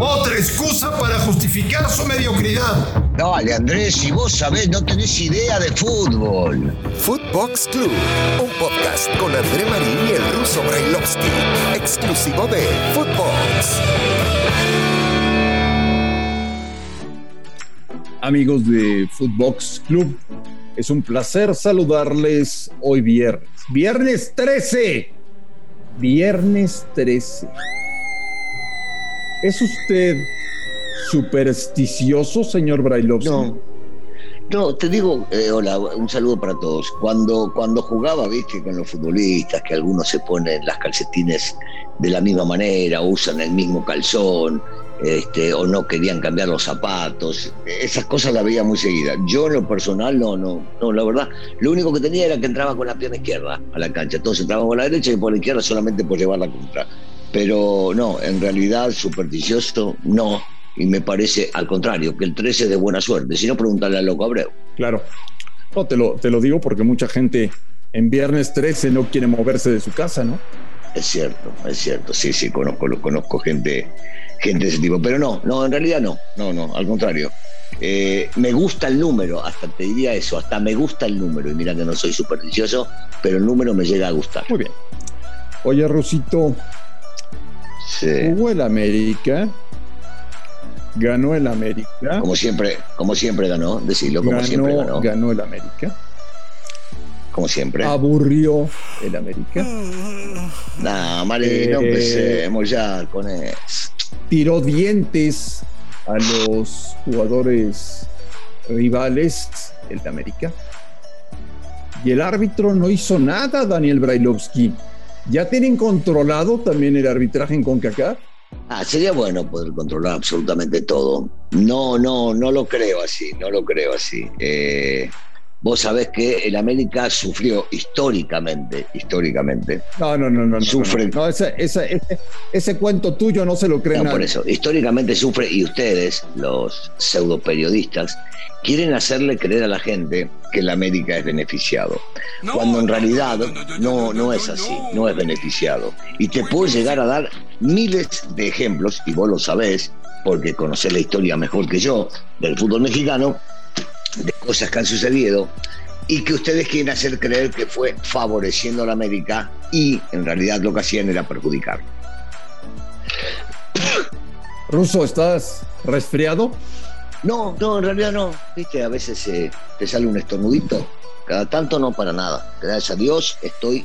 Otra excusa para justificar su mediocridad. Dale, Andrés, si vos sabés, no tenés idea de fútbol. Footbox Club, un podcast con André Marín y el ruso Brailovsky, exclusivo de Footbox. Amigos de Footbox Club, es un placer saludarles hoy viernes. Viernes 13. Viernes 13. ¿Es usted supersticioso, señor Brailovsky? No. No, te digo, eh, hola, un saludo para todos. Cuando, cuando jugaba, viste, con los futbolistas, que algunos se ponen las calcetines de la misma manera, usan el mismo calzón, este, o no querían cambiar los zapatos, esas cosas las veía muy seguida. Yo en lo personal no, no, no, la verdad, lo único que tenía era que entraba con la pierna izquierda a la cancha, todos entraban con la derecha y por la izquierda solamente por llevar la contra. Pero no, en realidad supersticioso no, y me parece al contrario, que el 13 es de buena suerte, si no preguntarle al loco Abreu. Claro, no, te lo, te lo digo porque mucha gente en viernes 13 no quiere moverse de su casa, ¿no? Es cierto, es cierto, sí, sí, conozco, conozco gente, gente de ese tipo, pero no, no, en realidad no, no, no, al contrario. Eh, me gusta el número, hasta te diría eso, hasta me gusta el número, y mira que no soy supersticioso, pero el número me llega a gustar. Muy bien. Oye, Rosito, Sí. jugó el América, ganó el América, Como siempre, como siempre ganó, decirlo, como siempre ganó, ganó, ganó el América, como siempre. aburrió el América, Nah, Mari, no Eh, empecemos ya con eso. tiró dientes a los jugadores rivales del América. Y el árbitro no hizo nada, Daniel Brailovsky. ¿Ya tienen controlado también el arbitraje en CONCACAF? Ah, sería bueno poder controlar absolutamente todo. No, no, no lo creo así, no lo creo así. Eh, vos sabés que el América sufrió históricamente, históricamente. No, no, no, no. no, Sufren. No, ese, ese, ese, ese cuento tuyo no se lo creen No, por eso, históricamente sufre y ustedes, los pseudo periodistas, quieren hacerle creer a la gente que el América es beneficiado, cuando en realidad no, no es así, no es beneficiado. Y te puedo llegar a dar miles de ejemplos, y vos lo sabés, porque conocés la historia mejor que yo del fútbol mexicano, de cosas que han sucedido y que ustedes quieren hacer creer que fue favoreciendo a la América y en realidad lo que hacían era perjudicar. Ruso, ¿estás resfriado? No, no, en realidad no. Viste, a veces eh, te sale un estornudito. Cada tanto no para nada. Gracias a Dios estoy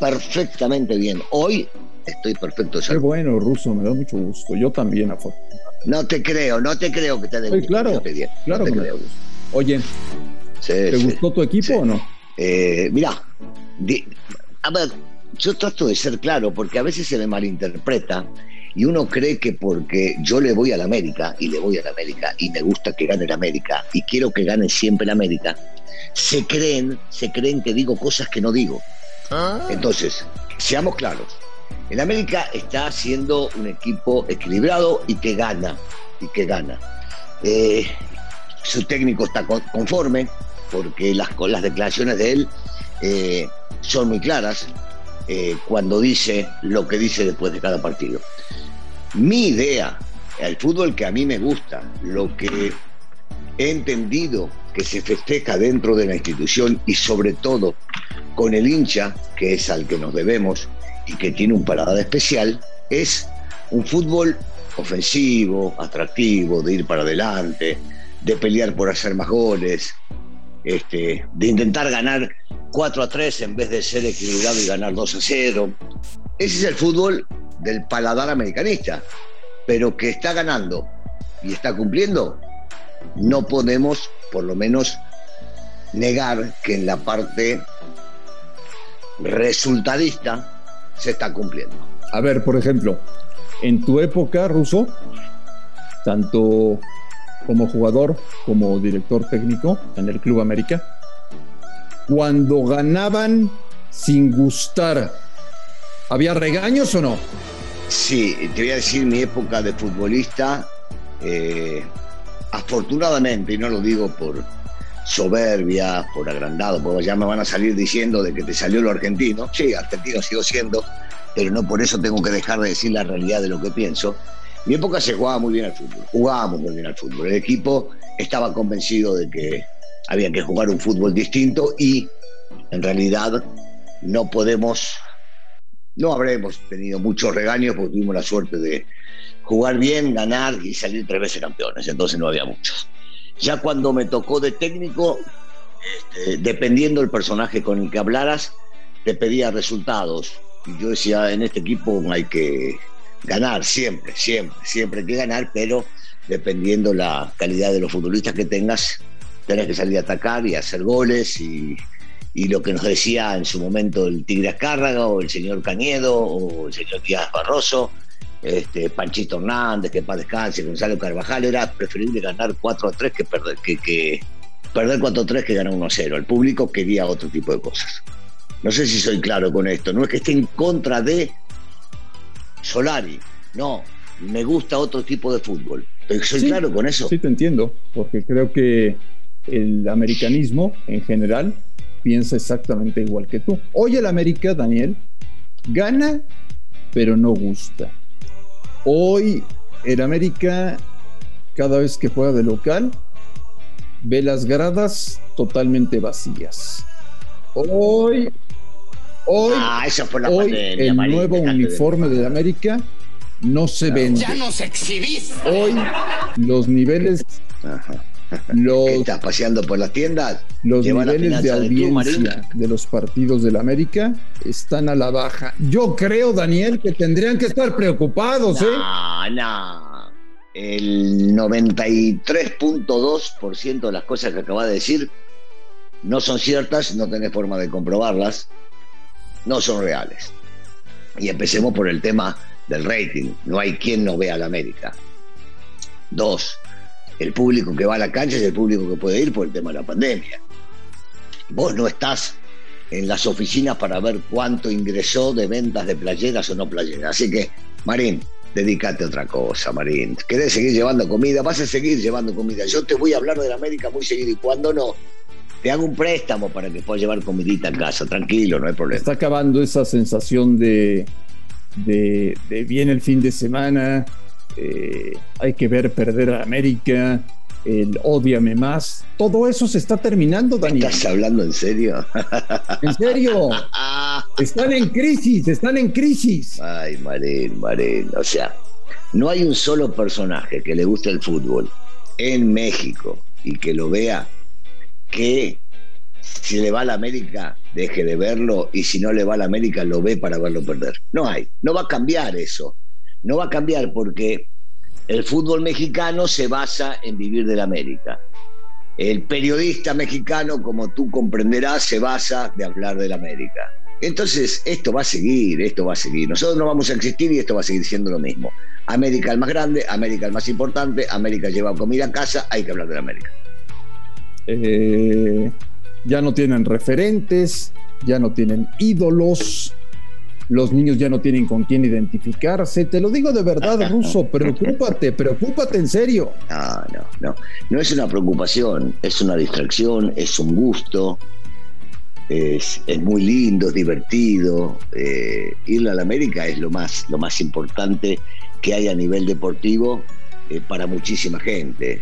perfectamente bien. Hoy estoy perfecto de Qué salud. bueno, Ruso, me da mucho gusto. Yo también, afortunadamente. No te creo, no te creo que te Sí, claro, claro no te me creo. Oye, Sí, ¿te sí. gustó tu equipo sí. o no? Eh, mirá, di- a ver, yo trato de ser claro porque a veces se me malinterpreta y uno cree que porque yo le voy a la América y le voy a la América y me gusta que gane la América y quiero que gane siempre la América, se creen, se creen que digo cosas que no digo. Entonces, seamos claros. El América está siendo un equipo equilibrado y que gana, y que gana. Eh, su técnico está con- conforme porque las, las declaraciones de él eh, son muy claras eh, cuando dice lo que dice después de cada partido. Mi idea, el fútbol que a mí me gusta, lo que he entendido que se festeja dentro de la institución y sobre todo con el hincha, que es al que nos debemos y que tiene un parada especial, es un fútbol ofensivo, atractivo, de ir para adelante, de pelear por hacer más goles, este, de intentar ganar 4 a 3 en vez de ser equilibrado y ganar 2 a 0. Ese es el fútbol del paladar americanista, pero que está ganando y está cumpliendo, no podemos, por lo menos, negar que en la parte resultadista se está cumpliendo. A ver, por ejemplo, en tu época, Ruso, tanto como jugador como director técnico en el Club América, cuando ganaban sin gustar, ¿había regaños o no? Sí, te voy a decir mi época de futbolista, eh, afortunadamente, y no lo digo por soberbia, por agrandado, porque ya me van a salir diciendo de que te salió lo argentino. Sí, argentino sigo siendo, pero no por eso tengo que dejar de decir la realidad de lo que pienso. Mi época se jugaba muy bien al fútbol, jugábamos muy bien al fútbol. El equipo estaba convencido de que había que jugar un fútbol distinto y en realidad no podemos, no habremos tenido muchos regaños porque tuvimos la suerte de jugar bien, ganar y salir tres veces campeones, entonces no había muchos. Ya cuando me tocó de técnico, este, dependiendo del personaje con el que hablaras, te pedía resultados. Y yo decía, en este equipo hay que ganar siempre, siempre, siempre hay que ganar, pero dependiendo la calidad de los futbolistas que tengas, tenés que salir a atacar y hacer goles y, lo que nos decía en su momento el Tigre Azcárraga o el señor Cañedo o el señor Díaz Barroso, este, Panchito Hernández, que para descanse, Gonzalo Carvajal, era preferible ganar 4 a 3 que perder, que, que perder 4 a 3 que ganar 1 a 0. El público quería otro tipo de cosas. No sé si soy claro con esto. No es que esté en contra de Solari. No, me gusta otro tipo de fútbol. ¿Soy claro con eso? Sí, te entiendo, porque creo que el americanismo en general piensa exactamente igual que tú. Hoy el América, Daniel, gana, pero no gusta. Hoy el América, cada vez que juega de local, ve las gradas totalmente vacías. Hoy, hoy, Ah, eso fue la hoy pandemia, el Marín, nuevo dejate de- uniforme del América no se vende. nos exhibiste. Hoy los niveles, Ajá. los, ¿Qué estás paseando por las tiendas? los niveles de audiencia de los partidos del América están a la baja. Yo creo, Daniel, que tendrían que estar preocupados, ¿eh? No, no. El 93.2% de las cosas que acabas de decir no son ciertas, no tenés forma de comprobarlas, no son reales. Y empecemos por el tema del rating. No hay quien no vea a la América. Dos, el público que va a la cancha es el público que puede ir por el tema de la pandemia. Vos no estás en las oficinas para ver cuánto ingresó de ventas de playeras o no playeras. Así que, Marín, dedícate a otra cosa, Marín. ¿Querés seguir llevando comida? Vas a seguir llevando comida. Yo te voy a hablar de la América muy seguido y cuando no, te hago un préstamo para que puedas llevar comidita a casa. Tranquilo, no hay problema. Está acabando esa sensación de, de, de viene el fin de semana, eh, hay que ver perder a América, el odiame más. Todo eso se está terminando, Daniel. ¿Estás hablando en serio? En serio, están en crisis, están en crisis. Ay, Marín, Marín. O sea, no hay un solo personaje que le guste el fútbol en México y que lo vea que si le va a la América deje de verlo y si no le va a la América lo ve para verlo perder. No hay, no va a cambiar eso. No va a cambiar porque el fútbol mexicano se basa en vivir de la América. El periodista mexicano, como tú comprenderás, se basa de hablar de la América. Entonces, esto va a seguir, esto va a seguir. Nosotros no vamos a existir y esto va a seguir siendo lo mismo. América el más grande, América el más importante, América lleva comida a casa, hay que hablar de la América. Eh, ya no tienen referentes, ya no tienen ídolos, los niños ya no tienen con quién identificarse. Te lo digo de verdad, Ruso, preocúpate, preocúpate en serio. No, no, no. No es una preocupación, es una distracción, es un gusto, es, es muy lindo, es divertido. Eh, ir a la América es lo más, lo más importante que hay a nivel deportivo eh, para muchísima gente.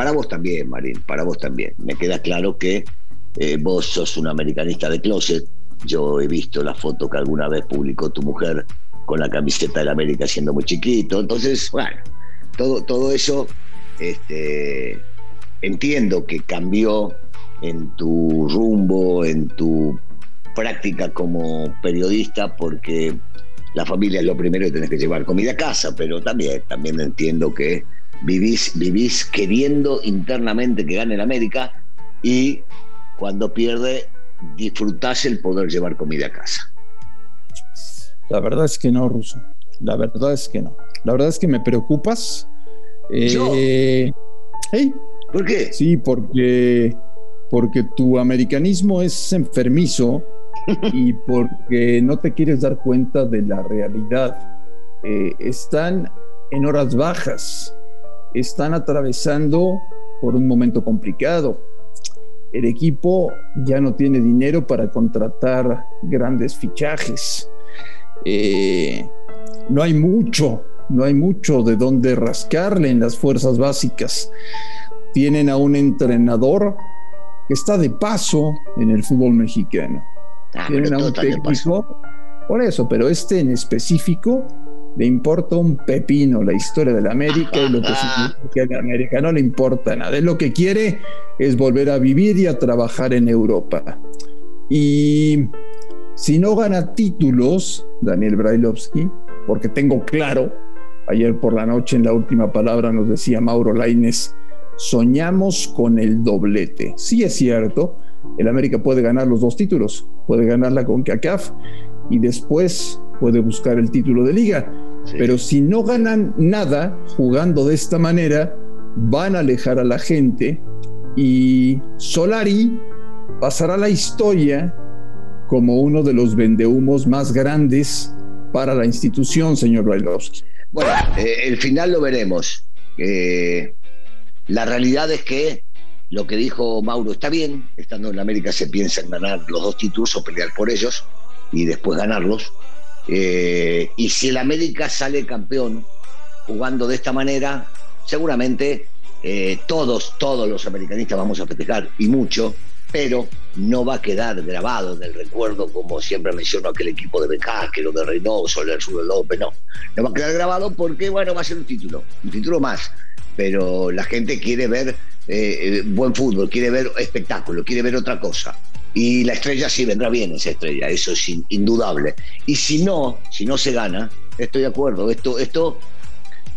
Para vos también, Marín, para vos también. Me queda claro que eh, vos sos un americanista de closet. Yo he visto la foto que alguna vez publicó tu mujer con la camiseta de la América siendo muy chiquito. Entonces, bueno, todo, todo eso este, entiendo que cambió en tu rumbo, en tu práctica como periodista, porque la familia es lo primero que tenés que llevar comida a casa, pero también, también entiendo que vivís, vivís queriendo internamente que gane el América y cuando pierde disfrutás el poder llevar comida a casa. La verdad es que no, Ruso. La verdad es que no. La verdad es que me preocupas. ¿Yo? Eh, hey, ¿Por qué? Sí, porque, porque tu americanismo es enfermizo y porque no te quieres dar cuenta de la realidad. Eh, están en horas bajas, están atravesando por un momento complicado. El equipo ya no tiene dinero para contratar grandes fichajes. Eh, no hay mucho no hay mucho de dónde rascarle en las fuerzas básicas. Tienen a un entrenador que está de paso en el fútbol mexicano. Ah, Tienen a un técnico, por eso, pero este en específico le importa un pepino la historia de la América y lo que significa la América. No le importa nada. Él lo que quiere es volver a vivir y a trabajar en Europa. Y si no gana títulos, Daniel Brailovsky, porque tengo claro, ayer por la noche en la última palabra nos decía Mauro Laines, soñamos con el doblete. Sí es cierto, el América puede ganar los dos títulos, puede ganarla con CACAF y después puede buscar el título de liga. Sí. Pero si no ganan nada jugando de esta manera, van a alejar a la gente y Solari pasará a la historia como uno de los vendehumos más grandes para la institución, señor Brailovsky. Bueno, eh, el final lo veremos. Eh, la realidad es que lo que dijo Mauro está bien. Estando en América se piensa en ganar los dos títulos o pelear por ellos y después ganarlos. Eh, y si el América sale campeón jugando de esta manera, seguramente eh, todos, todos los americanistas vamos a festejar y mucho, pero no va a quedar grabado en el recuerdo, como siempre menciono aquel equipo de Becasque, lo de Reynoso, el Sur López, no. No va a quedar grabado porque, bueno, va a ser un título, un título más. Pero la gente quiere ver eh, eh, buen fútbol, quiere ver espectáculo, quiere ver otra cosa. Y la estrella sí vendrá bien, esa estrella, eso es in- indudable. Y si no, si no se gana, estoy de acuerdo, esto, esto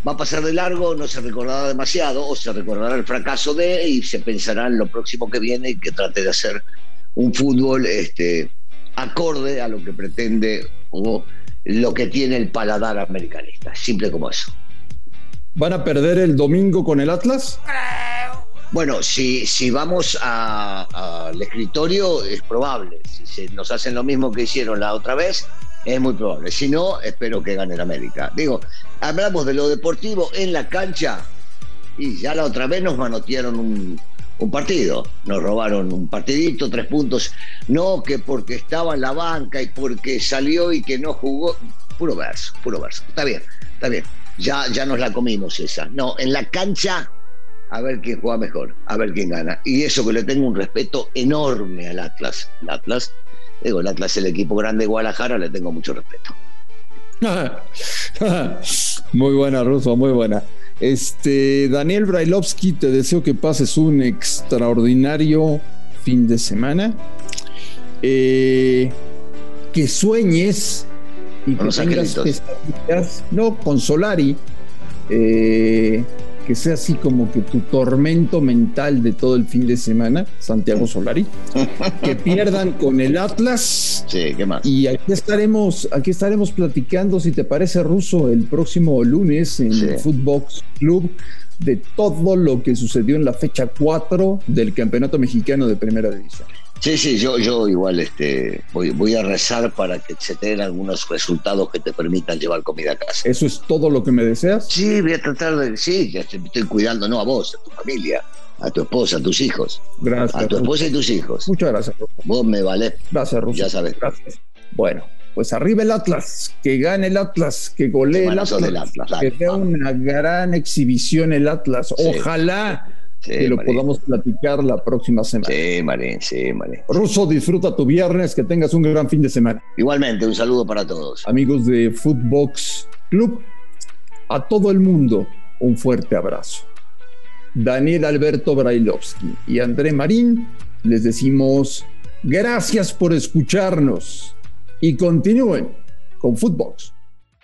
va a pasar de largo, no se recordará demasiado, o se recordará el fracaso de, y se pensará en lo próximo que viene y que trate de hacer un fútbol este, acorde a lo que pretende o lo que tiene el paladar americanista, simple como eso. ¿Van a perder el domingo con el Atlas? Bueno, si, si vamos al escritorio es probable, si se, nos hacen lo mismo que hicieron la otra vez, es muy probable. Si no, espero que gane el América. Digo, hablamos de lo deportivo en la cancha y ya la otra vez nos manotearon un, un partido, nos robaron un partidito, tres puntos. No que porque estaba en la banca y porque salió y que no jugó. Puro verso, puro verso. Está bien, está bien. Ya, ya nos la comimos esa. No, en la cancha a ver quién juega mejor, a ver quién gana. Y eso que le tengo un respeto enorme al Atlas. El Atlas, digo, el Atlas es el equipo grande de Guadalajara, le tengo mucho respeto. muy buena, Russo, muy buena. Este, Daniel Brailovsky, te deseo que pases un extraordinario fin de semana. Eh, que sueñes y Con que los tengas no con Solari, eh, que sea así como que tu tormento mental de todo el fin de semana, Santiago Solari, que pierdan con el Atlas. Sí, ¿qué más? Y aquí estaremos, aquí estaremos platicando, si te parece, Ruso, el próximo lunes en Sí. el Footbox Club de todo lo que sucedió en la fecha 4 del Campeonato Mexicano de Primera División. Sí, sí, yo, yo igual este, voy, voy a rezar para que se den algunos resultados que te permitan llevar comida a casa. ¿Eso es todo lo que me deseas? Sí, voy a tratar de. Sí, ya te- estoy cuidando, no a vos, a tu familia, a tu esposa, a tus hijos. Gracias. A tu esposa y tus hijos. Muchas gracias, Ruso. Vos me valés. Gracias, Ruso. Ya sabes. Gracias. Bueno, pues arriba el Atlas, que gane el Atlas, que golee el Atlas, del Atlas, que dé vamos. una gran exhibición el Atlas. Sí. Ojalá Sí, que lo Marín. podamos platicar la próxima semana. Sí, Marín, sí, Marín. Ruso, disfruta tu viernes, que tengas un gran fin de semana. Igualmente, un saludo para todos. Amigos de Footbox Club, a todo el mundo un fuerte abrazo. Daniel Alberto Brailovsky y André Marín les decimos gracias por escucharnos y continúen con Footbox.